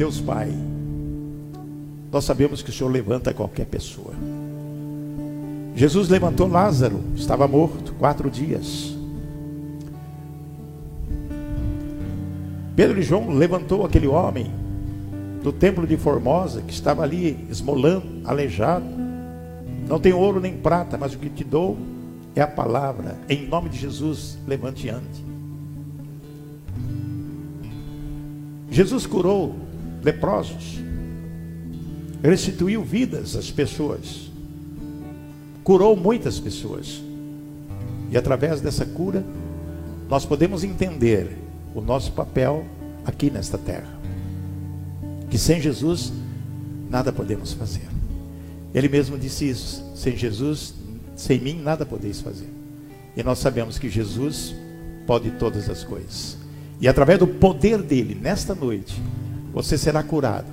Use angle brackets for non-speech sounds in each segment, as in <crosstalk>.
Deus Pai, nós sabemos que o Senhor levanta qualquer pessoa. Jesus levantou Lázaro, estava morto quatro dias. Pedro e João levantou aquele homem do templo de Formosa que estava ali esmolando, aleijado. Não tem ouro nem prata, mas o que te dou é a palavra. Em nome de Jesus, levante e ande. Jesus curou leprosos, restituiu vidas às pessoas, curou muitas pessoas. E através dessa cura, nós podemos entender o nosso papel aqui nesta terra. Que sem Jesus, nada podemos fazer. Ele mesmo disse isso: sem Jesus, sem mim, nada podeis fazer. E nós sabemos que Jesus pode todas as coisas. E através do poder dele, nesta noite, você será curado,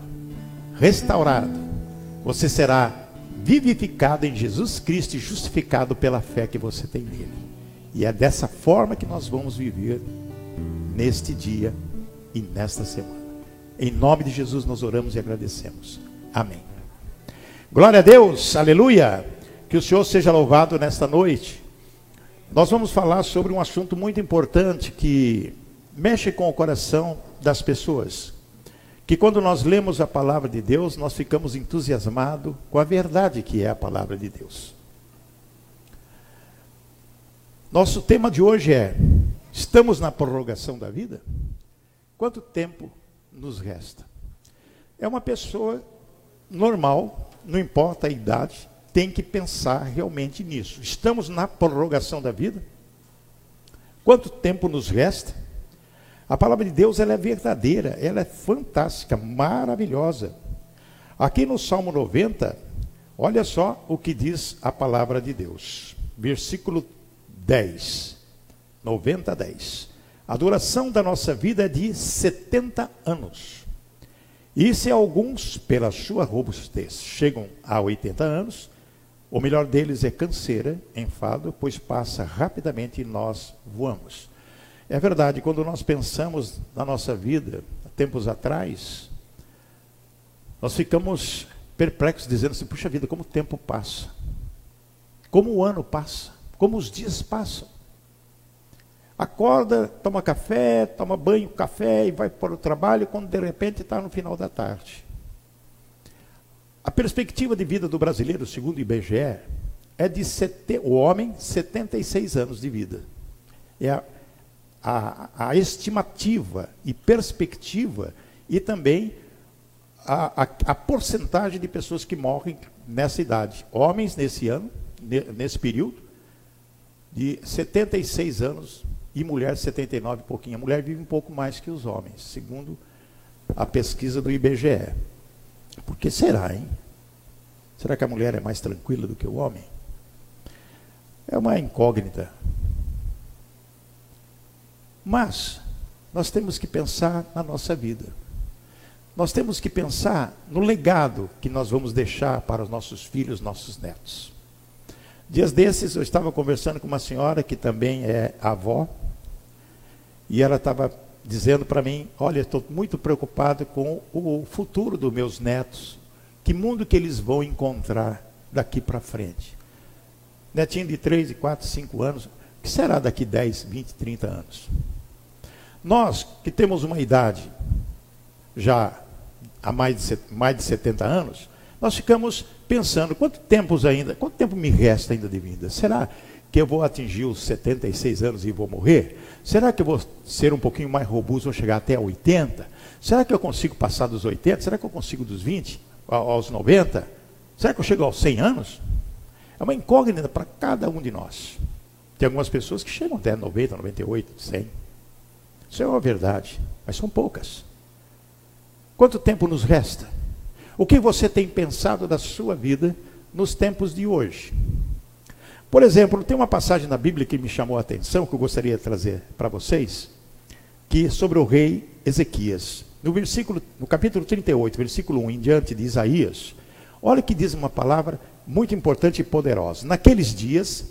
restaurado, você será vivificado em Jesus Cristo e justificado pela fé que você tem nele. E é dessa forma que nós vamos viver neste dia e nesta semana. Em nome de Jesus nós oramos e agradecemos. Amém. Glória a Deus, aleluia. Que o Senhor seja louvado nesta noite. Nós vamos falar sobre um assunto muito importante que mexe com o coração das pessoas. Que quando nós lemos a palavra de Deus, nós ficamos entusiasmados com a verdade que é a palavra de Deus. Nosso tema de hoje é: estamos na prorrogação da vida? Quanto tempo nos resta? É uma pessoa normal, não importa a idade, tem que pensar realmente nisso. Estamos na prorrogação da vida? Quanto tempo nos resta? A palavra de Deus ela é verdadeira, ela é fantástica, maravilhosa. Aqui no Salmo 90, olha só o que diz a palavra de Deus. Versículo 10. 90 10. A duração da nossa vida é de 70 anos. E se alguns, pela sua robustez, chegam a 80 anos, o melhor deles é canseira, enfado, pois passa rapidamente e nós voamos. É verdade, quando nós pensamos na nossa vida, tempos atrás, nós ficamos perplexos, dizendo assim: puxa vida, como o tempo passa, como o ano passa, como os dias passam. Acorda, toma café, toma banho, café e vai para o trabalho quando de repente está no final da tarde. A perspectiva de vida do brasileiro, segundo o IBGE, é de sete, o homem 76 anos de vida. É a, a, a estimativa e perspectiva e também a, a, a porcentagem de pessoas que morrem nessa idade. Homens nesse ano, nesse período, de 76 anos e mulher 79 e pouquinho. A mulher vive um pouco mais que os homens, segundo a pesquisa do IBGE. Por que será, hein? Será que a mulher é mais tranquila do que o homem? É uma incógnita. Mas nós temos que pensar na nossa vida. Nós temos que pensar no legado que nós vamos deixar para os nossos filhos, nossos netos. Dias desses eu estava conversando com uma senhora que também é avó, e ela estava dizendo para mim: Olha, estou muito preocupado com o futuro dos meus netos. Que mundo que eles vão encontrar daqui para frente? Netinho de 3, 4, 5 anos. O que será daqui 10, 20, 30 anos? Nós que temos uma idade já há mais de, mais de 70 anos, nós ficamos pensando, quanto tempo ainda, quanto tempo me resta ainda de vida? Será que eu vou atingir os 76 anos e vou morrer? Será que eu vou ser um pouquinho mais robusto, vou chegar até 80? Será que eu consigo passar dos 80? Será que eu consigo dos 20 aos 90? Será que eu chego aos 100 anos? É uma incógnita para cada um de nós. Tem algumas pessoas que chegam até 90, 98, 100. Isso é uma verdade, mas são poucas. Quanto tempo nos resta? O que você tem pensado da sua vida nos tempos de hoje? Por exemplo, tem uma passagem na Bíblia que me chamou a atenção, que eu gostaria de trazer para vocês, que é sobre o rei Ezequias. No versículo, no capítulo 38, versículo 1 em diante de Isaías, olha que diz uma palavra muito importante e poderosa. Naqueles dias,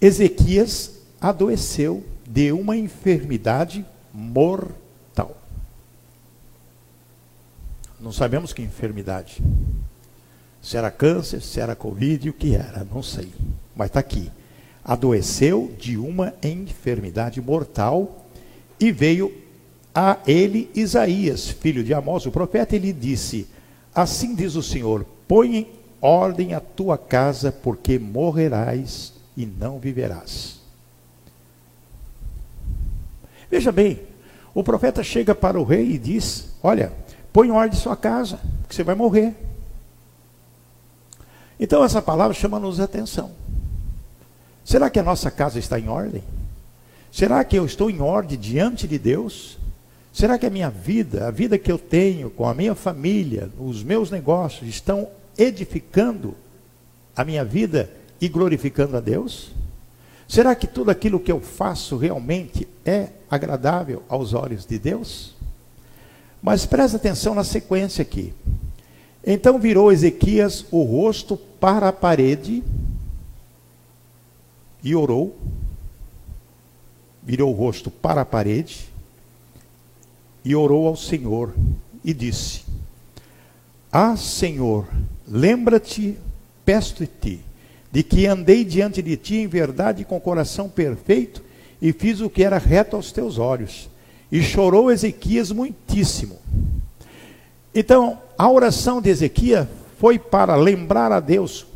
Ezequias adoeceu de uma enfermidade mortal. não sabemos que enfermidade. Se era câncer, se era Covid, o que era, não sei. Mas está aqui. Adoeceu de uma enfermidade mortal e veio a ele Isaías, filho de Amós, o profeta, e lhe disse: Assim diz o Senhor: põe em ordem a tua casa, porque morrerás e não viverás. Veja bem, o profeta chega para o rei e diz: Olha, põe em ordem sua casa, que você vai morrer. Então essa palavra chama-nos a atenção. Será que a nossa casa está em ordem? Será que eu estou em ordem diante de Deus? Será que a minha vida, a vida que eu tenho com a minha família, os meus negócios, estão edificando a minha vida e glorificando a Deus? Será que tudo aquilo que eu faço realmente é agradável aos olhos de Deus? Mas presta atenção na sequência aqui. Então virou Ezequias o rosto para a parede e orou. Virou o rosto para a parede e orou ao Senhor e disse: Ah, Senhor, lembra-te, peço-te, de que andei diante de ti em verdade com coração perfeito e fiz o que era reto aos teus olhos. E chorou Ezequias muitíssimo. Então, a oração de Ezequias foi para lembrar a Deus,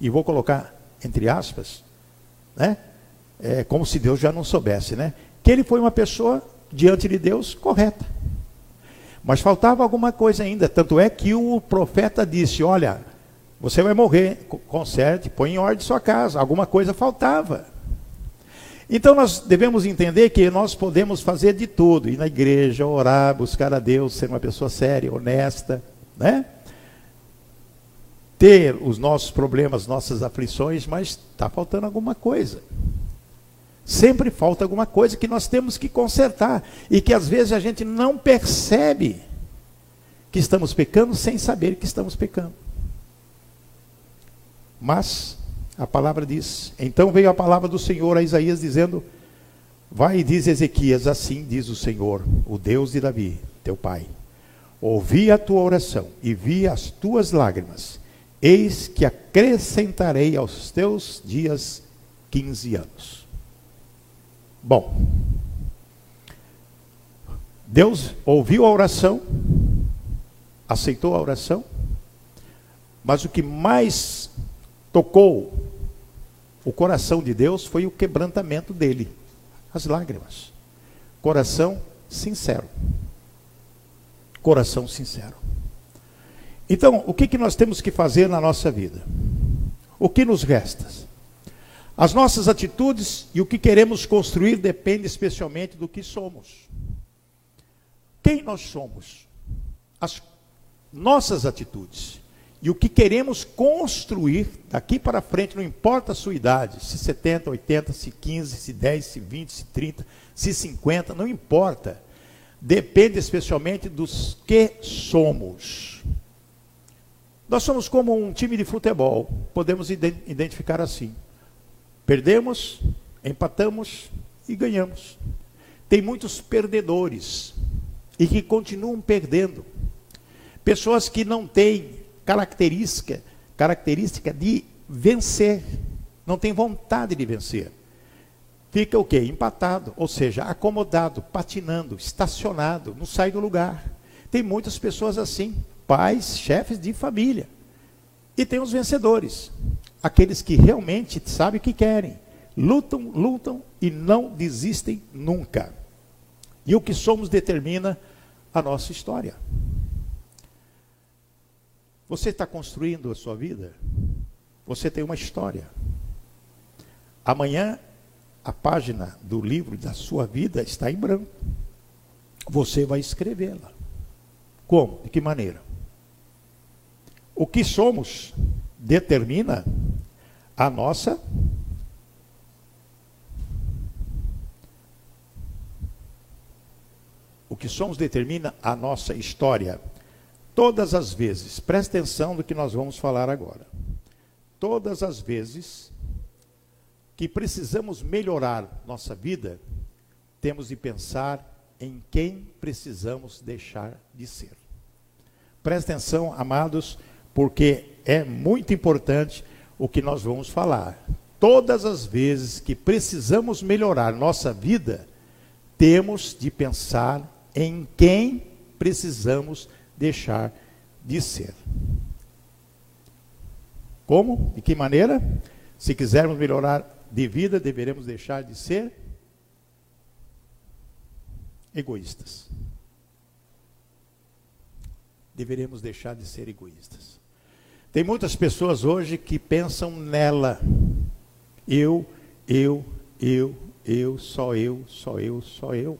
e vou colocar entre aspas, né? É, como se Deus já não soubesse, né? Que ele foi uma pessoa diante de Deus correta. Mas faltava alguma coisa ainda. Tanto é que o profeta disse: Olha, você vai morrer, conserte, põe em ordem sua casa. Alguma coisa faltava. Então nós devemos entender que nós podemos fazer de tudo, ir na igreja, orar, buscar a Deus, ser uma pessoa séria, honesta, né? Ter os nossos problemas, nossas aflições, mas está faltando alguma coisa. Sempre falta alguma coisa que nós temos que consertar e que às vezes a gente não percebe que estamos pecando sem saber que estamos pecando. Mas a palavra diz: Então veio a palavra do Senhor a Isaías dizendo: Vai e diz Ezequias: Assim diz o Senhor, o Deus de Davi, teu pai. Ouvi a tua oração e vi as tuas lágrimas. Eis que acrescentarei aos teus dias 15 anos. Bom, Deus ouviu a oração, aceitou a oração, mas o que mais tocou o coração de Deus foi o quebrantamento dele, as lágrimas. Coração sincero. Coração sincero. Então, o que, que nós temos que fazer na nossa vida? O que nos resta? As nossas atitudes e o que queremos construir depende especialmente do que somos. Quem nós somos? As nossas atitudes e o que queremos construir daqui para frente, não importa a sua idade, se 70, 80, se 15, se 10, se 20, se 30, se 50, não importa. Depende especialmente dos que somos. Nós somos como um time de futebol, podemos identificar assim: perdemos, empatamos e ganhamos. Tem muitos perdedores e que continuam perdendo. Pessoas que não têm característica, característica de vencer. Não tem vontade de vencer. Fica o quê? Empatado, ou seja, acomodado, patinando, estacionado, não sai do lugar. Tem muitas pessoas assim, pais, chefes de família. E tem os vencedores, aqueles que realmente sabem o que querem, lutam, lutam e não desistem nunca. E o que somos determina a nossa história. Você está construindo a sua vida? Você tem uma história. Amanhã, a página do livro da sua vida está em branco. Você vai escrevê-la. Como? De que maneira? O que somos determina a nossa O que somos determina a nossa história. Todas as vezes, preste atenção no que nós vamos falar agora. Todas as vezes que precisamos melhorar nossa vida, temos de pensar em quem precisamos deixar de ser. presta atenção, amados, porque é muito importante o que nós vamos falar. Todas as vezes que precisamos melhorar nossa vida, temos de pensar em quem precisamos deixar de ser. Como? De que maneira? Se quisermos melhorar de vida, deveremos deixar de ser egoístas. Deveremos deixar de ser egoístas. Tem muitas pessoas hoje que pensam nela. Eu, eu, eu, eu, só eu, só eu, só eu.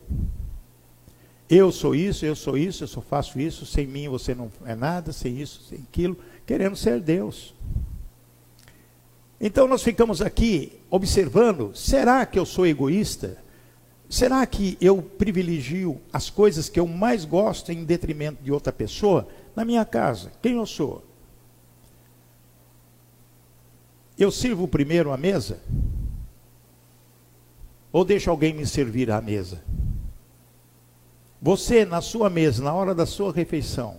Eu sou isso, eu sou isso, eu só faço isso, sem mim você não é nada, sem isso, sem aquilo, querendo ser Deus. Então nós ficamos aqui observando: será que eu sou egoísta? Será que eu privilegio as coisas que eu mais gosto em detrimento de outra pessoa? Na minha casa, quem eu sou? Eu sirvo primeiro a mesa? Ou deixo alguém me servir à mesa? Você, na sua mesa, na hora da sua refeição,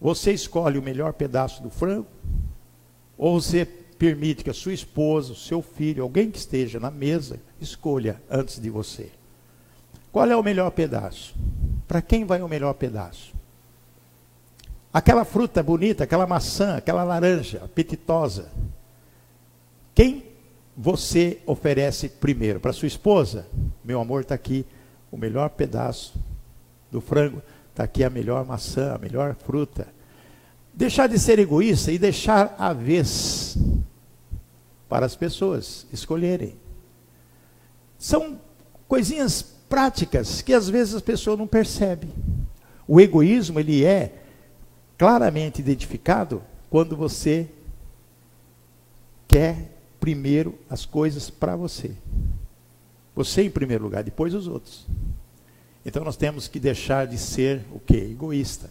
você escolhe o melhor pedaço do frango? Ou você permite que a sua esposa, o seu filho, alguém que esteja na mesa, escolha antes de você. Qual é o melhor pedaço? Para quem vai o melhor pedaço? Aquela fruta bonita, aquela maçã, aquela laranja apetitosa. Quem você oferece primeiro? Para sua esposa? Meu amor, está aqui o melhor pedaço do frango, está aqui a melhor maçã, a melhor fruta. Deixar de ser egoísta e deixar a vez para as pessoas escolherem. São coisinhas práticas que às vezes as pessoas não percebem. O egoísmo ele é claramente identificado quando você quer primeiro as coisas para você. Você em primeiro lugar, depois os outros. Então nós temos que deixar de ser o que? Egoísta.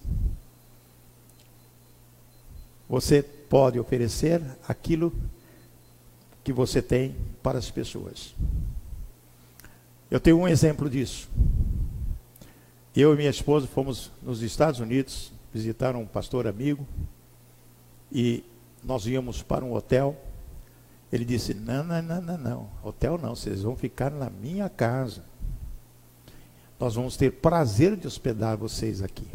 Você pode oferecer aquilo que você tem para as pessoas. Eu tenho um exemplo disso. Eu e minha esposa fomos nos Estados Unidos visitar um pastor amigo e nós íamos para um hotel. Ele disse: Não, não, não, não, não. Hotel não, vocês vão ficar na minha casa. Nós vamos ter prazer de hospedar vocês aqui.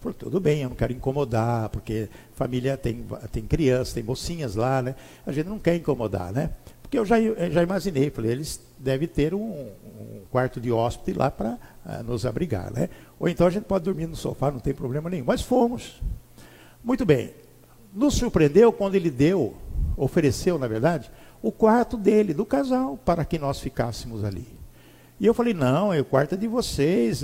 Falei, tudo bem, eu não quero incomodar, porque família tem, tem crianças, tem mocinhas lá, né? A gente não quer incomodar, né? Porque eu já, eu já imaginei, falei, eles devem ter um, um quarto de hóspede lá para uh, ah, nos abrigar, né? Ou então a gente pode dormir no sofá, não tem problema nenhum. Mas fomos. Muito bem. Nos surpreendeu quando ele deu, ofereceu, na verdade, o quarto dele, do casal, para que nós ficássemos ali. E eu falei, não, é o quarto é de vocês.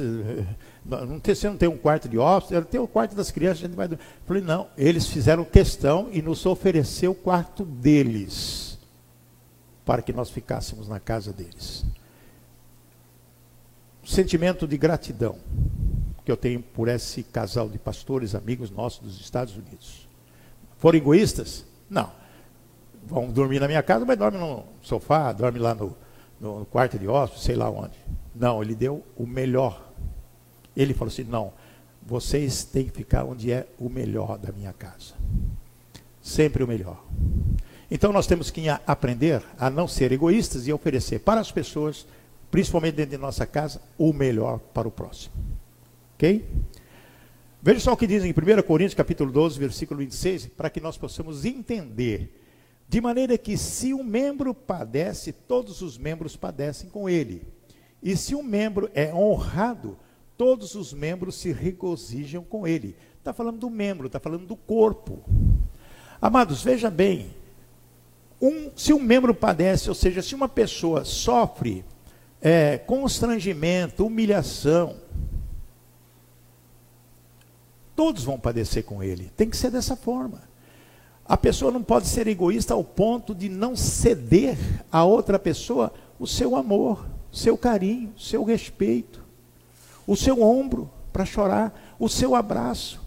Não tem, você não tem um quarto de hóspedes, tem o quarto das crianças, a gente vai. Eu falei, não, eles fizeram questão e nos ofereceu o quarto deles. Para que nós ficássemos na casa deles. Sentimento de gratidão que eu tenho por esse casal de pastores, amigos nossos dos Estados Unidos. Foram egoístas? Não. Vão dormir na minha casa, mas dorme no sofá, dorme lá no, no quarto de hóspedes, sei lá onde. Não, ele deu o melhor. Ele falou assim: não, vocês têm que ficar onde é o melhor da minha casa. Sempre o melhor. Então nós temos que aprender a não ser egoístas e oferecer para as pessoas, principalmente dentro de nossa casa, o melhor para o próximo. Ok? Veja só o que diz em 1 Coríntios capítulo 12, versículo 26, para que nós possamos entender de maneira que se um membro padece, todos os membros padecem com ele. E se um membro é honrado, todos os membros se regozijam com ele. Está falando do membro, está falando do corpo. Amados, veja bem: um, se um membro padece, ou seja, se uma pessoa sofre é, constrangimento, humilhação, todos vão padecer com ele. Tem que ser dessa forma. A pessoa não pode ser egoísta ao ponto de não ceder a outra pessoa o seu amor, o seu carinho, o seu respeito, o seu ombro para chorar, o seu abraço.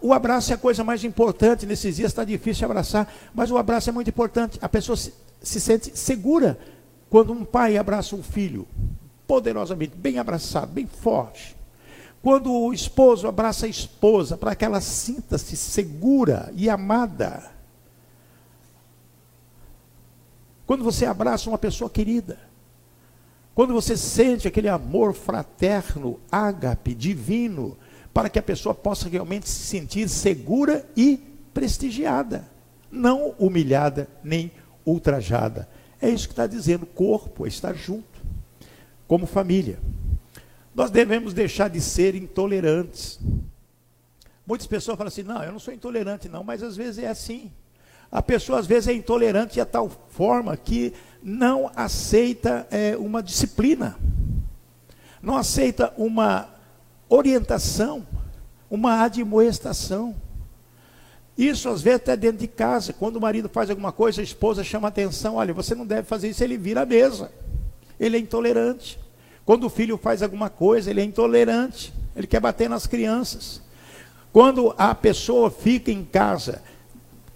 O abraço é a coisa mais importante nesses dias, está difícil abraçar, mas o abraço é muito importante. A pessoa se, se sente segura quando um pai abraça um filho, poderosamente, bem abraçado, bem forte. Quando o esposo abraça a esposa, para que ela sinta-se segura e amada. Quando você abraça uma pessoa querida. Quando você sente aquele amor fraterno, ágape, divino, para que a pessoa possa realmente se sentir segura e prestigiada, não humilhada nem ultrajada. É isso que está dizendo, corpo, estar junto, como família. Nós devemos deixar de ser intolerantes. Muitas pessoas falam assim: não, eu não sou intolerante, não, mas às vezes é assim. A pessoa às vezes é intolerante a tal forma que não aceita é, uma disciplina, não aceita uma orientação, uma admoestação. Isso às vezes até dentro de casa, quando o marido faz alguma coisa, a esposa chama atenção, olha, você não deve fazer isso, ele vira a mesa. Ele é intolerante. Quando o filho faz alguma coisa, ele é intolerante, ele quer bater nas crianças. Quando a pessoa fica em casa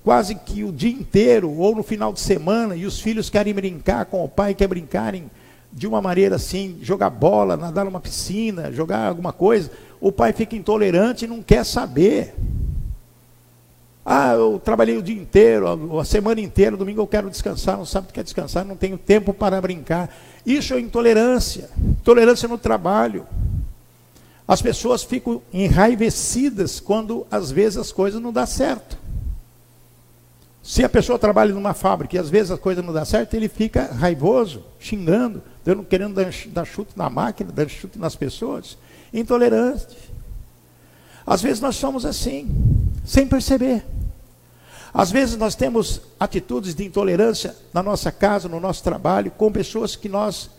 quase que o dia inteiro ou no final de semana e os filhos querem brincar com o pai, quer brincarem de uma maneira assim, jogar bola, nadar numa piscina, jogar alguma coisa, o pai fica intolerante e não quer saber. Ah, eu trabalhei o dia inteiro, a semana inteira, domingo eu quero descansar, não sabe o que é descansar, não tenho tempo para brincar. Isso é intolerância, intolerância no trabalho. As pessoas ficam enraivecidas quando às vezes as coisas não dão certo. Se a pessoa trabalha numa fábrica e às vezes as coisas não dão certo, ele fica raivoso, xingando, dando, querendo dar, dar chute na máquina, dando chute nas pessoas. Intolerante. Às vezes nós somos assim, sem perceber. Às vezes nós temos atitudes de intolerância na nossa casa, no nosso trabalho, com pessoas que nós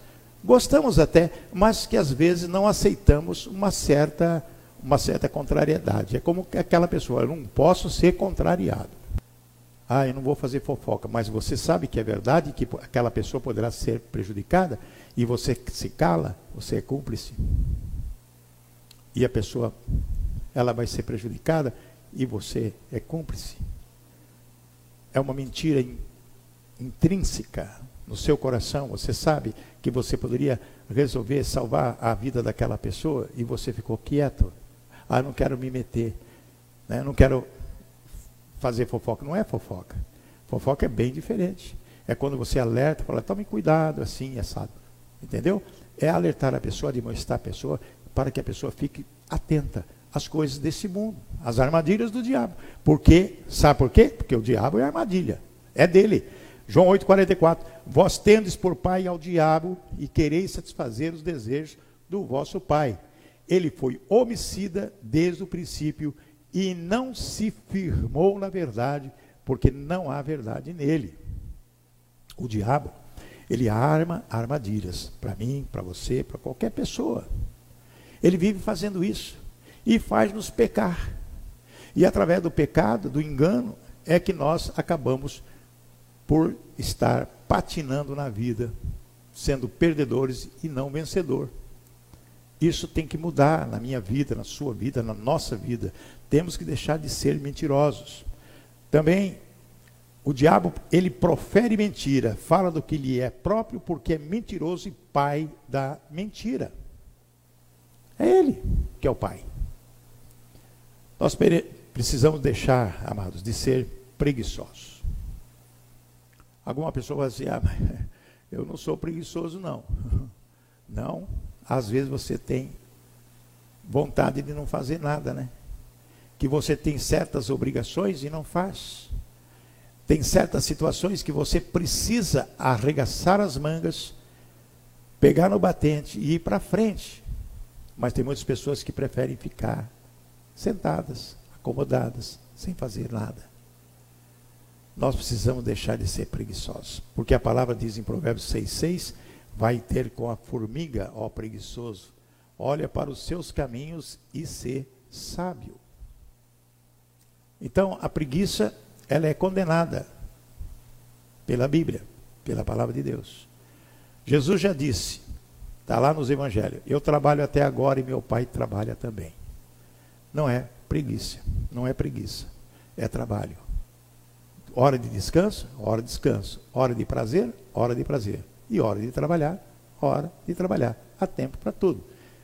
gostamos até, mas que às vezes não aceitamos uma certa, uma certa contrariedade. É como aquela pessoa, eu não posso ser contrariado. Ah, eu não vou fazer fofoca, mas você sabe que é verdade que aquela pessoa poderá ser prejudicada e você se cala, você é cúmplice. E a pessoa, ela vai ser prejudicada e você é cúmplice é uma mentira in, intrínseca no seu coração. Você sabe que você poderia resolver salvar a vida daquela pessoa e você ficou quieto. Ah, não quero me meter. Né? Não quero fazer fofoca. Não é fofoca. Fofoca é bem diferente. É quando você alerta, fala, tome cuidado, assim, assado. Entendeu? É alertar a pessoa, demonstrar a pessoa, para que a pessoa fique atenta as coisas desse mundo, as armadilhas do diabo. Porque, sabe por quê? Porque o diabo é armadilha, é dele. João 8,44: Vós tendes por pai ao diabo e quereis satisfazer os desejos do vosso pai. Ele foi homicida desde o princípio e não se firmou na verdade, porque não há verdade nele. O diabo, ele arma armadilhas para mim, para você, para qualquer pessoa. Ele vive fazendo isso e faz-nos pecar. E através do pecado, do engano, é que nós acabamos por estar patinando na vida, sendo perdedores e não vencedor. Isso tem que mudar na minha vida, na sua vida, na nossa vida. Temos que deixar de ser mentirosos. Também o diabo, ele profere mentira, fala do que lhe é próprio porque é mentiroso e pai da mentira. É ele que é o pai. Nós precisamos deixar, amados, de ser preguiçosos. Alguma pessoa vai dizer, ah, mas <laughs> eu não sou preguiçoso, não. <laughs> Não, às vezes você tem vontade de não fazer nada, né? Que você tem certas obrigações e não faz. Tem certas situações que você precisa arregaçar as mangas, pegar no batente e ir para frente. Mas tem muitas pessoas que preferem ficar sentadas, acomodadas, sem fazer nada. Nós precisamos deixar de ser preguiçosos, porque a palavra diz em Provérbios 6,6: Vai ter com a formiga, ó preguiçoso, olha para os seus caminhos e ser sábio. Então, a preguiça, ela é condenada pela Bíblia, pela palavra de Deus. Jesus já disse, está lá nos evangelhos, eu trabalho até agora e meu pai trabalha também. Não é preguiça, não é preguiça, é trabalho. Hora de descanso, hora de descanso. Hora de prazer, hora de prazer. E hora de trabalhar, hora de trabalhar. Há tempo para tudo.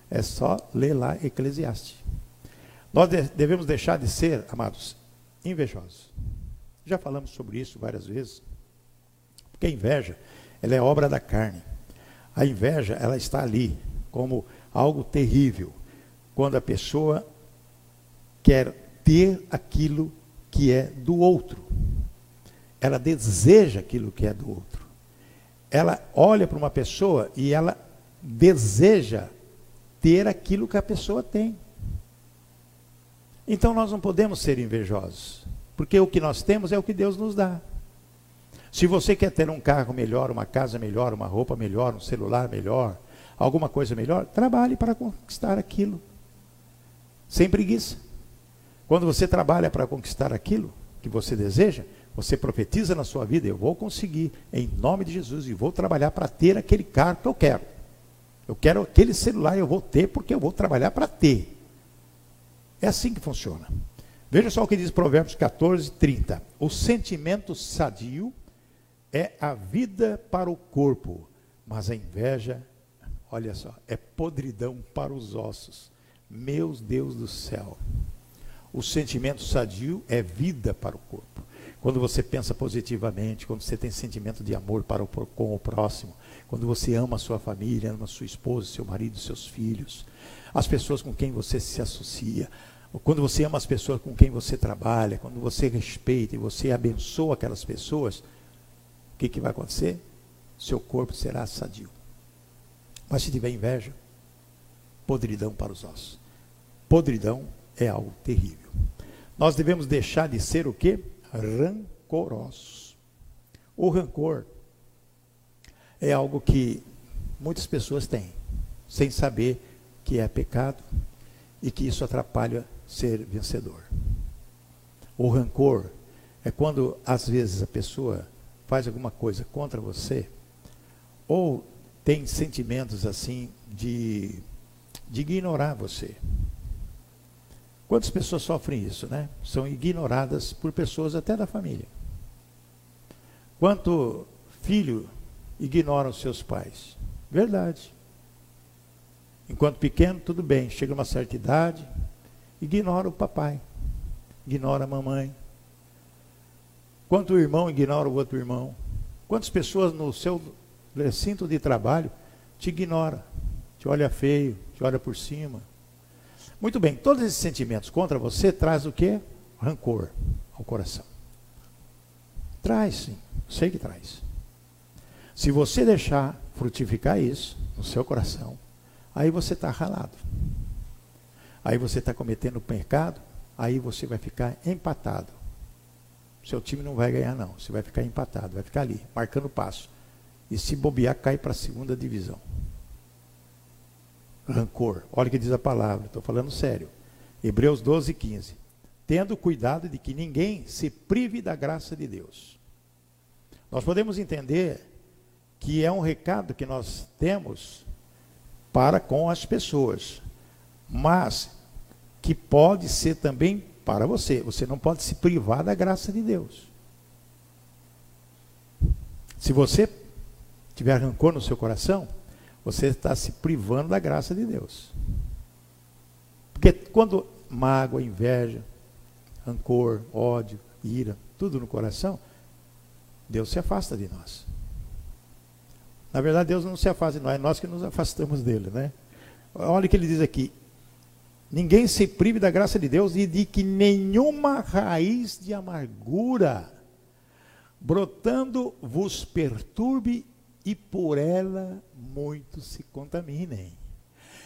É só ler lá Eclesiastes. Nós devemos deixar de ser, amados, invejosos. Já falamos sobre isso várias vezes. Porque a inveja, ela é obra da carne. A inveja, ela está ali como algo terrível. Quando a pessoa quer ter aquilo que é do outro. Ela deseja aquilo que é do outro. Ela olha para uma pessoa e ela deseja ter aquilo que a pessoa tem. Então nós não podemos ser invejosos, porque o que nós temos é o que Deus nos dá. Se você quer ter um carro melhor, uma casa melhor, uma roupa melhor, um celular melhor, alguma coisa melhor, trabalhe para conquistar aquilo. Sem preguiça. Quando você trabalha para conquistar aquilo que você deseja, você profetiza na sua vida: eu vou conseguir, em nome de Jesus, e vou trabalhar para ter aquele carro que eu quero. Eu quero aquele celular, eu vou ter porque eu vou trabalhar para ter. É assim que funciona. Veja só o que diz Provérbios 14, 30. O sentimento sadio é a vida para o corpo, mas a inveja, olha só, é podridão para os ossos. Meus Deus do céu. O sentimento sadio é vida para o corpo. Quando você pensa positivamente, quando você tem sentimento de amor para o, com o próximo, quando você ama a sua família, ama a sua esposa, seu marido, seus filhos, as pessoas com quem você se associa, quando você ama as pessoas com quem você trabalha, quando você respeita e você abençoa aquelas pessoas, o que, que vai acontecer? Seu corpo será sadio. Mas se tiver inveja, podridão para os ossos. Podridão é algo terrível. Nós devemos deixar de ser o que? Rancorosos. O rancor é algo que muitas pessoas têm, sem saber que é pecado e que isso atrapalha ser vencedor. O rancor é quando, às vezes, a pessoa faz alguma coisa contra você, ou tem sentimentos assim de, de ignorar você. Quantas pessoas sofrem isso, né? São ignoradas por pessoas até da família. Quanto filho ignora os seus pais? Verdade. Enquanto pequeno, tudo bem. Chega uma certa idade, ignora o papai, ignora a mamãe. Quanto o irmão ignora o outro irmão. Quantas pessoas no seu recinto de trabalho te ignora, te olha feio, te olha por cima. Muito bem, todos esses sentimentos contra você traz o que? Rancor ao coração. Traz, sim, sei que traz. Se você deixar frutificar isso no seu coração, aí você está ralado. Aí você está cometendo pecado, aí você vai ficar empatado. Seu time não vai ganhar, não. Você vai ficar empatado, vai ficar ali, marcando passo. E se bobear, cai para a segunda divisão. Rancor. Olha o que diz a palavra, estou falando sério. Hebreus 12, 15. Tendo cuidado de que ninguém se prive da graça de Deus. Nós podemos entender que é um recado que nós temos para com as pessoas, mas que pode ser também para você. Você não pode se privar da graça de Deus. Se você tiver rancor no seu coração, você está se privando da graça de Deus. Porque quando mágoa, inveja, rancor, ódio, ira, tudo no coração, Deus se afasta de nós. Na verdade, Deus não se afasta de nós, é nós que nos afastamos dele, né? Olha o que ele diz aqui: Ninguém se prive da graça de Deus e de que nenhuma raiz de amargura brotando vos perturbe e por ela muitos se contaminem.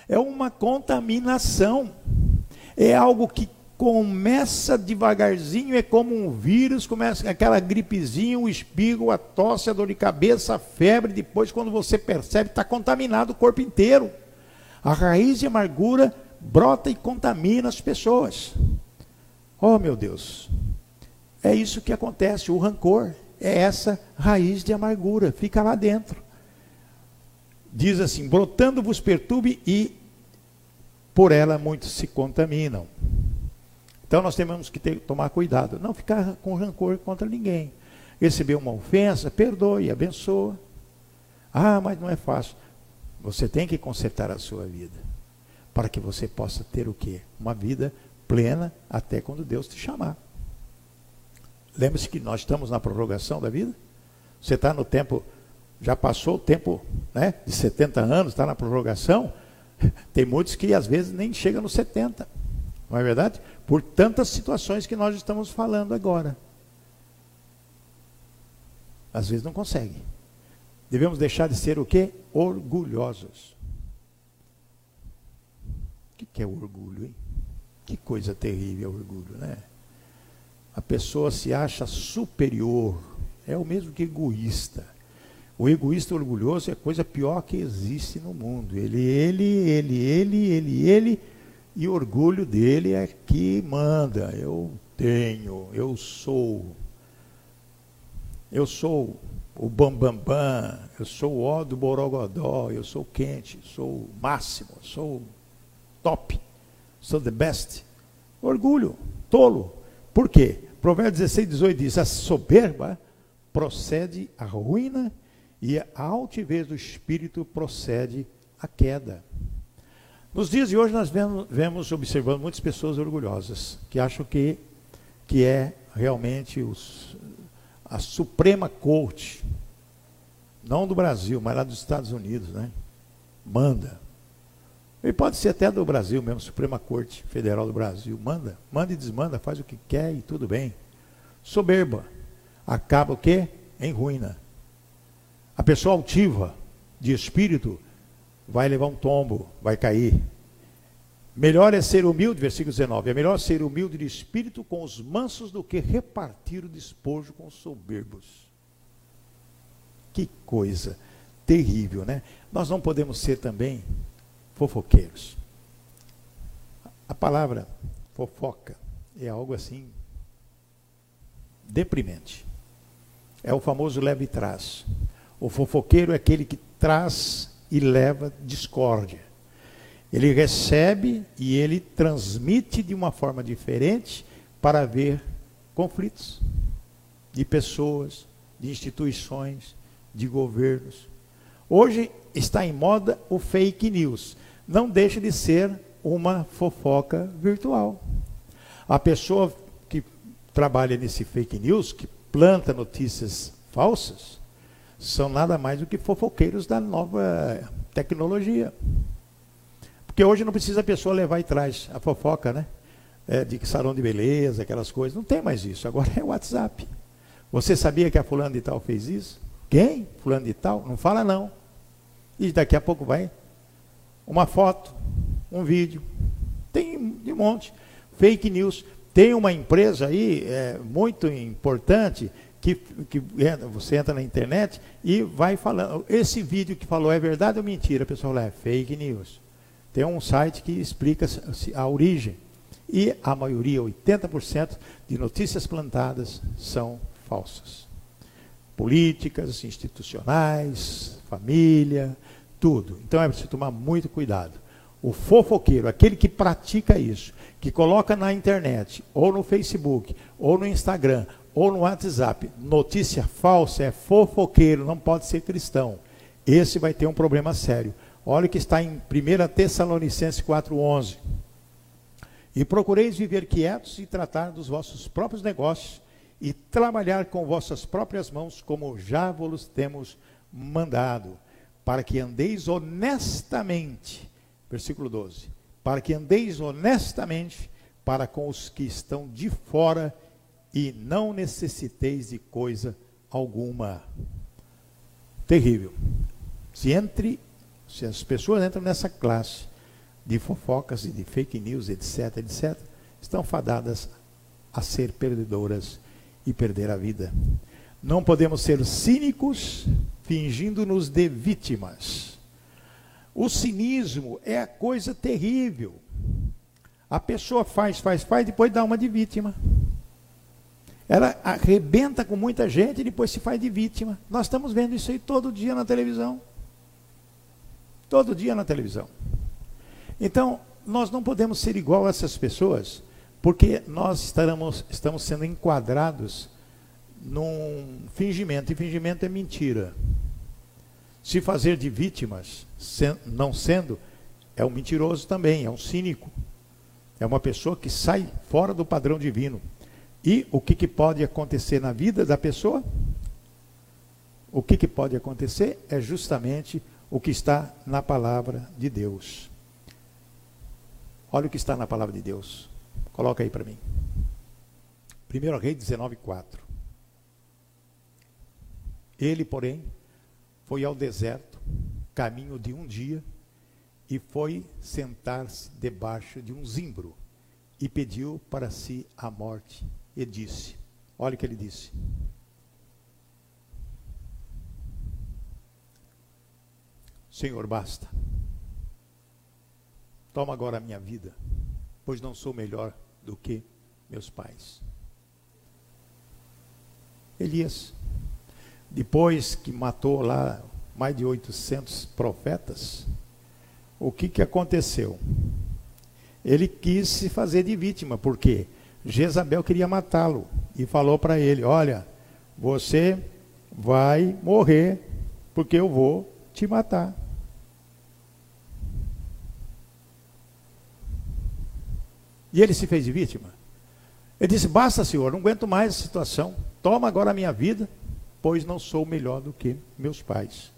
É uma contaminação. É algo que começa devagarzinho, é como um vírus, começa aquela gripezinha, o espirro, a tosse, a dor de cabeça, a febre, depois quando você percebe, está contaminado o corpo inteiro. A raiz de amargura brota e contamina as pessoas. Oh, meu Deus. É isso que acontece, o rancor é essa raiz de amargura, fica lá dentro. Diz assim: brotando vos perturbe e por ela muitos se contaminam. Então nós temos que ter, tomar cuidado, não ficar com rancor contra ninguém. Receber uma ofensa, perdoe, abençoa. Ah, mas não é fácil. Você tem que consertar a sua vida. para que você possa ter o quê? Uma vida plena até quando Deus te chamar. Lembre-se que nós estamos na prorrogação da vida. Você está no tempo, já passou o tempo né, de 70 anos, está na prorrogação. <laughs> Tem muitos que às vezes nem chegam nos 70. Não é verdade? Por tantas situações que nós estamos falando agora. Às vezes não consegue. Devemos deixar de ser o quê? Orgulhosos. O que é orgulho, hein? Que coisa terrível é orgulho, né? A pessoa se acha superior. É o mesmo que egoísta. O egoísta orgulhoso é a coisa pior que existe no mundo. Ele, ele, ele, ele, ele, ele, e o orgulho dele é que manda. Eu tenho, eu sou. Eu sou o bambambam, bam, bam, eu sou o ó do borogodó, eu sou quente, sou o máximo, sou top, sou the best. Orgulho, tolo. Por quê? Provérbios 16, 18 diz: A soberba procede a ruína e a altivez do espírito procede a queda. Nos dias de hoje nós vemos, vemos observando muitas pessoas orgulhosas que acham que, que é realmente os, a Suprema Corte, não do Brasil, mas lá dos Estados Unidos, né? Manda. E pode ser até do Brasil mesmo, Suprema Corte Federal do Brasil. Manda, manda e desmanda, faz o que quer e tudo bem. Soberba. Acaba o quê? Em ruína. A pessoa altiva de espírito vai levar um tombo, vai cair. Melhor é ser humilde, versículo 19. É melhor ser humilde de espírito com os mansos do que repartir o despojo com os soberbos. Que coisa terrível, né? Nós não podemos ser também fofoqueiros. A palavra fofoca é algo assim deprimente. É o famoso leve e traz. O fofoqueiro é aquele que traz e leva discórdia. Ele recebe e ele transmite de uma forma diferente para ver conflitos de pessoas, de instituições, de governos. Hoje está em moda o fake news. Não deixa de ser uma fofoca virtual. A pessoa que trabalha nesse fake news, que planta notícias falsas, são nada mais do que fofoqueiros da nova tecnologia. Porque hoje não precisa a pessoa levar e traz a fofoca, né? É, de salão de beleza, aquelas coisas. Não tem mais isso. Agora é WhatsApp. Você sabia que a fulano de tal fez isso? Quem? Fulano de tal? Não fala não. E daqui a pouco vai uma foto, um vídeo. Tem de um monte. Fake news. Tem uma empresa aí é, muito importante que, que você entra na internet e vai falando. Esse vídeo que falou é verdade ou mentira? A pessoa fala, é fake news. Tem um site que explica a origem. E a maioria, 80% de notícias plantadas são falsas. Políticas, institucionais, família, tudo. Então é preciso tomar muito cuidado. O fofoqueiro, aquele que pratica isso, que coloca na internet, ou no Facebook, ou no Instagram, ou no WhatsApp, notícia falsa, é fofoqueiro, não pode ser cristão. Esse vai ter um problema sério. Olha o que está em 1 Tessalonicenses 4,11. E procureis viver quietos e tratar dos vossos próprios negócios e trabalhar com vossas próprias mãos, como já vos temos mandado, para que andeis honestamente. Versículo 12. Para que andeis honestamente para com os que estão de fora e não necessiteis de coisa alguma. Terrível. Se entre se as pessoas entram nessa classe de fofocas e de fake news, etc, etc, estão fadadas a ser perdedoras e perder a vida. Não podemos ser cínicos fingindo-nos de vítimas. O cinismo é a coisa terrível. A pessoa faz, faz, faz, depois dá uma de vítima. Ela arrebenta com muita gente e depois se faz de vítima. Nós estamos vendo isso aí todo dia na televisão. Todo dia na televisão. Então, nós não podemos ser igual a essas pessoas, porque nós estaremos, estamos sendo enquadrados num fingimento, e fingimento é mentira. Se fazer de vítimas, não sendo, é um mentiroso também, é um cínico. É uma pessoa que sai fora do padrão divino. E o que, que pode acontecer na vida da pessoa? O que, que pode acontecer é justamente o que está na palavra de Deus. Olha o que está na palavra de Deus. Coloca aí para mim. 1 Rei 19,4. Ele, porém, foi ao deserto, caminho de um dia, e foi sentar-se debaixo de um zimbro, e pediu para si a morte, e disse: Olha o que ele disse. Senhor, basta. Toma agora a minha vida, pois não sou melhor do que meus pais. Elias, depois que matou lá mais de 800 profetas, o que, que aconteceu? Ele quis se fazer de vítima, porque Jezabel queria matá-lo e falou para ele: Olha, você vai morrer, porque eu vou te matar. E ele se fez de vítima. Ele disse: Basta, Senhor, não aguento mais a situação. Toma agora a minha vida, pois não sou melhor do que meus pais.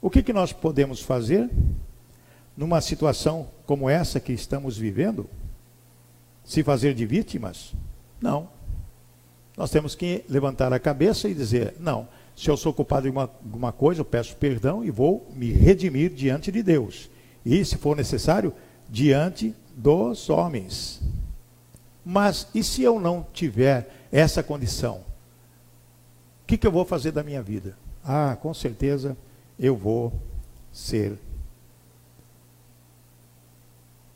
O que, que nós podemos fazer numa situação como essa que estamos vivendo? Se fazer de vítimas? Não. Nós temos que levantar a cabeça e dizer: não, se eu sou culpado de uma, alguma coisa, eu peço perdão e vou me redimir diante de Deus. E, se for necessário, diante dos homens. Mas e se eu não tiver essa condição? Que, que eu vou fazer da minha vida? Ah, com certeza eu vou ser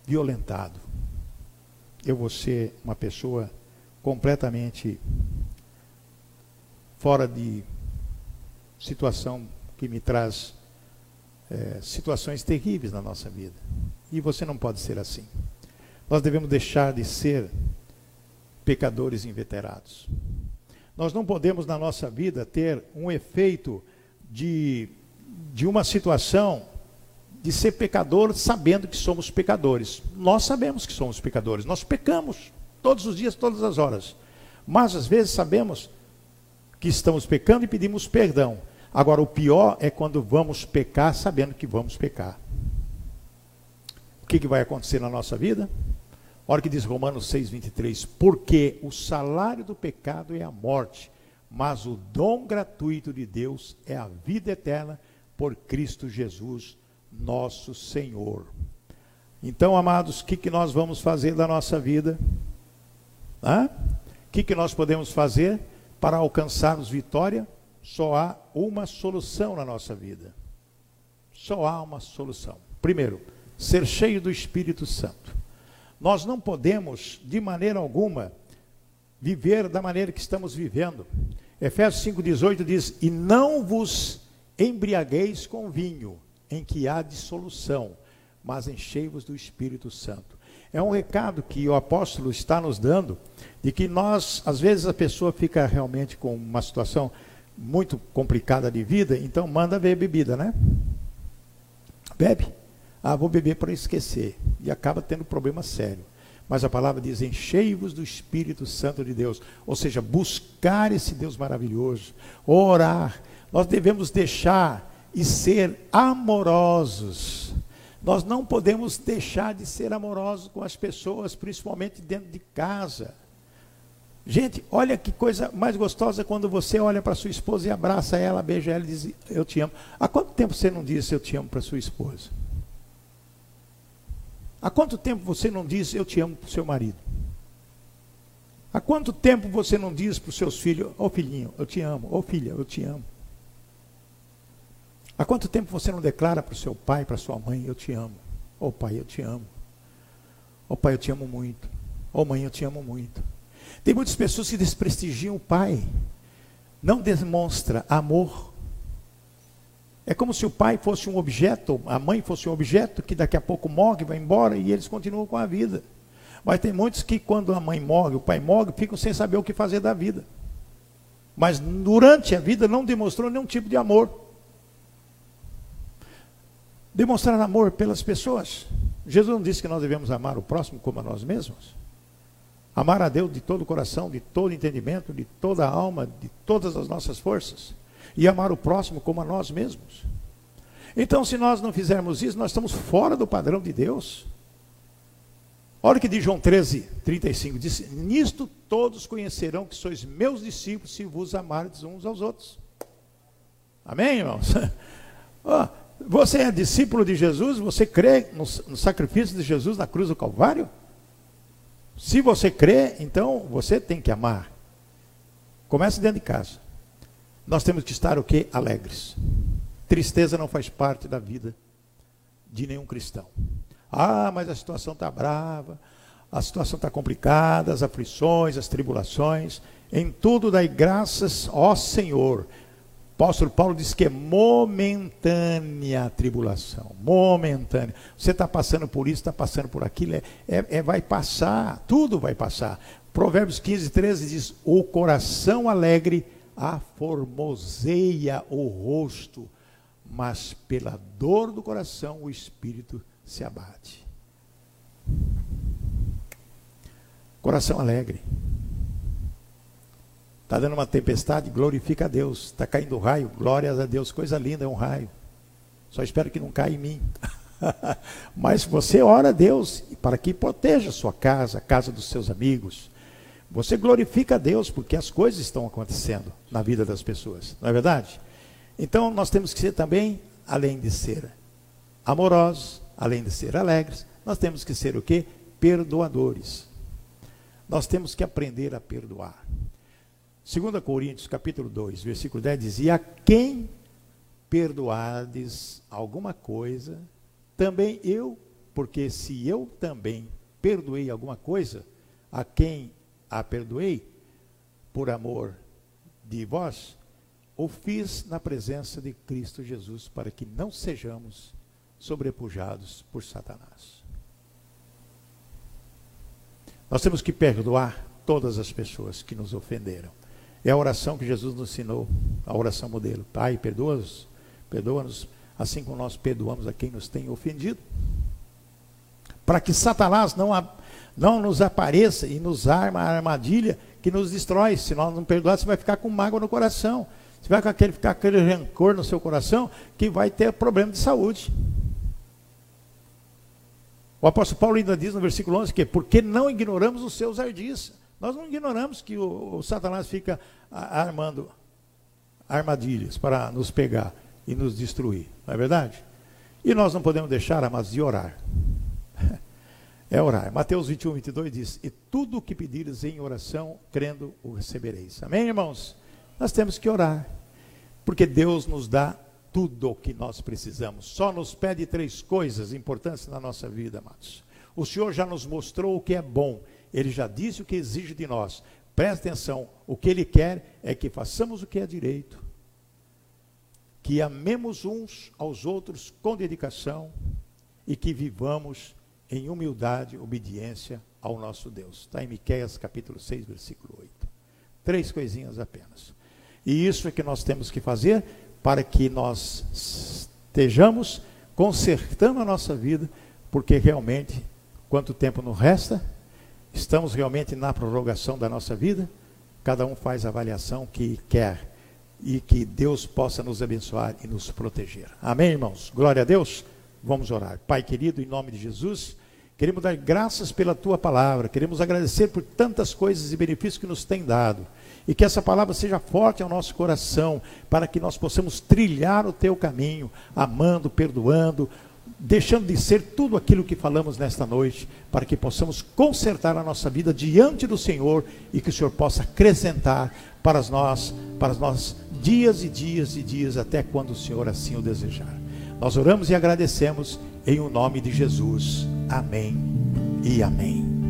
violentado. Eu vou ser uma pessoa completamente fora de situação que me traz é, situações terríveis na nossa vida. E você não pode ser assim. Nós devemos deixar de ser pecadores inveterados. Nós não podemos na nossa vida ter um efeito de, de uma situação de ser pecador sabendo que somos pecadores. Nós sabemos que somos pecadores, nós pecamos todos os dias, todas as horas. Mas às vezes sabemos que estamos pecando e pedimos perdão. Agora, o pior é quando vamos pecar sabendo que vamos pecar. O que, que vai acontecer na nossa vida? Olha o que diz Romanos 6,23: Porque o salário do pecado é a morte, mas o dom gratuito de Deus é a vida eterna por Cristo Jesus, nosso Senhor. Então, amados, o que, que nós vamos fazer da nossa vida? O que, que nós podemos fazer para alcançarmos vitória? Só há uma solução na nossa vida. Só há uma solução. Primeiro, ser cheio do Espírito Santo. Nós não podemos, de maneira alguma, viver da maneira que estamos vivendo. Efésios 5,18 diz: E não vos embriagueis com vinho, em que há dissolução, mas enchei-vos do Espírito Santo. É um recado que o apóstolo está nos dando, de que nós, às vezes a pessoa fica realmente com uma situação muito complicada de vida, então manda ver bebida, né? Bebe. Ah, vou beber para esquecer. E acaba tendo problema sério. Mas a palavra diz: enchei-vos do Espírito Santo de Deus. Ou seja, buscar esse Deus maravilhoso, orar. Nós devemos deixar e ser amorosos. Nós não podemos deixar de ser amorosos com as pessoas, principalmente dentro de casa. Gente, olha que coisa mais gostosa quando você olha para sua esposa e abraça ela, beija ela e diz: Eu te amo. Há quanto tempo você não disse eu te amo para sua esposa? Há quanto tempo você não diz eu te amo para o seu marido? Há quanto tempo você não diz para os seus filhos, ô oh, filhinho, eu te amo, ô oh, filha, eu te amo? Há quanto tempo você não declara para o seu pai, para sua mãe, eu te amo? Ô oh, pai, eu te amo. Ô pai, eu te amo muito. Ô mãe, eu te amo muito. Tem muitas pessoas que desprestigiam o pai. Não demonstra amor é como se o pai fosse um objeto, a mãe fosse um objeto que daqui a pouco morre, vai embora e eles continuam com a vida. Mas tem muitos que quando a mãe morre, o pai morre, ficam sem saber o que fazer da vida. Mas durante a vida não demonstrou nenhum tipo de amor. demonstrar amor pelas pessoas. Jesus não disse que nós devemos amar o próximo como a nós mesmos? Amar a Deus de todo o coração, de todo entendimento, de toda a alma, de todas as nossas forças. E amar o próximo como a nós mesmos. Então, se nós não fizermos isso, nós estamos fora do padrão de Deus. Olha o que diz João 13, 35. Diz: Nisto todos conhecerão que sois meus discípulos se vos amardes uns aos outros. Amém, irmãos? <laughs> você é discípulo de Jesus? Você crê no, no sacrifício de Jesus na cruz do Calvário? Se você crê, então você tem que amar. Comece dentro de casa. Nós temos que estar o quê? Alegres. Tristeza não faz parte da vida de nenhum cristão. Ah, mas a situação está brava, a situação está complicada, as aflições, as tribulações. Em tudo dai graças, ó Senhor, apóstolo Paulo diz que é momentânea a tribulação, momentânea. Você está passando por isso, está passando por aquilo, é, é, é, vai passar, tudo vai passar. Provérbios 15, 13 diz: O coração alegre aformoseia o rosto, mas pela dor do coração o espírito se abate. Coração alegre. Está dando uma tempestade, glorifica a Deus. Está caindo raio, glórias a Deus. Coisa linda é um raio. Só espero que não caia em mim. <laughs> Mas você ora a Deus para que proteja a sua casa, a casa dos seus amigos. Você glorifica a Deus porque as coisas estão acontecendo na vida das pessoas, não é verdade? Então nós temos que ser também, além de ser amorosos, além de ser alegres, nós temos que ser o quê? Perdoadores. Nós temos que aprender a perdoar. 2 Coríntios capítulo 2, versículo 10 dizia: A quem perdoardes alguma coisa, também eu, porque se eu também perdoei alguma coisa, a quem a perdoei, por amor de vós, o fiz na presença de Cristo Jesus, para que não sejamos sobrepujados por Satanás. Nós temos que perdoar todas as pessoas que nos ofenderam. É a oração que Jesus nos ensinou, a oração modelo. Pai, perdoa-nos, perdoa-nos, assim como nós perdoamos a quem nos tem ofendido. Para que Satanás não, não nos apareça e nos arma a armadilha que nos destrói. Se nós não perdoarmos, você vai ficar com mágoa no coração. Você vai ficar com aquele rancor no seu coração que vai ter problema de saúde. O apóstolo Paulo ainda diz no versículo 11 que porque não ignoramos os seus ardis. Nós não ignoramos que o, o Satanás fica armando armadilhas para nos pegar e nos destruir, não é verdade? E nós não podemos deixar, mas de orar. <laughs> É orar. Mateus 21, 22 diz: E tudo o que pedires em oração, crendo, o recebereis. Amém, irmãos? Nós temos que orar, porque Deus nos dá tudo o que nós precisamos. Só nos pede três coisas importantes na nossa vida, amados. O Senhor já nos mostrou o que é bom, Ele já disse o que exige de nós. Preste atenção: o que Ele quer é que façamos o que é direito, que amemos uns aos outros com dedicação e que vivamos em humildade, obediência ao nosso Deus. Está em Miqueias capítulo 6, versículo 8. Três coisinhas apenas. E isso é que nós temos que fazer para que nós estejamos consertando a nossa vida, porque realmente, quanto tempo nos resta, estamos realmente na prorrogação da nossa vida, cada um faz a avaliação que quer e que Deus possa nos abençoar e nos proteger. Amém, irmãos? Glória a Deus. Vamos orar. Pai querido, em nome de Jesus, queremos dar graças pela tua palavra, queremos agradecer por tantas coisas e benefícios que nos tem dado e que essa palavra seja forte ao nosso coração, para que nós possamos trilhar o teu caminho, amando, perdoando, deixando de ser tudo aquilo que falamos nesta noite, para que possamos consertar a nossa vida diante do Senhor e que o Senhor possa acrescentar para nós, para nós dias e dias e dias até quando o Senhor assim o desejar. Nós oramos e agradecemos em o nome de Jesus. Amém e amém.